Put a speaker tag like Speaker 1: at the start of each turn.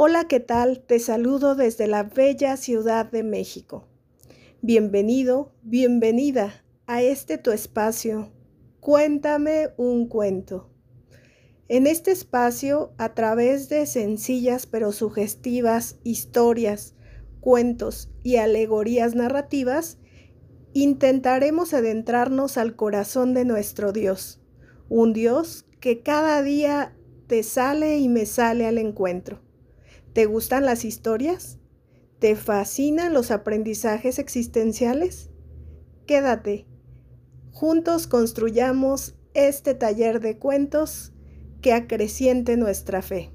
Speaker 1: Hola, ¿qué tal? Te saludo desde la bella Ciudad de México. Bienvenido, bienvenida a este tu espacio. Cuéntame un cuento. En este espacio, a través de sencillas pero sugestivas historias, cuentos y alegorías narrativas, intentaremos adentrarnos al corazón de nuestro Dios, un Dios que cada día te sale y me sale al encuentro ¿Te gustan las historias? ¿Te fascinan los aprendizajes existenciales? Quédate. Juntos construyamos este taller de cuentos que acreciente nuestra fe.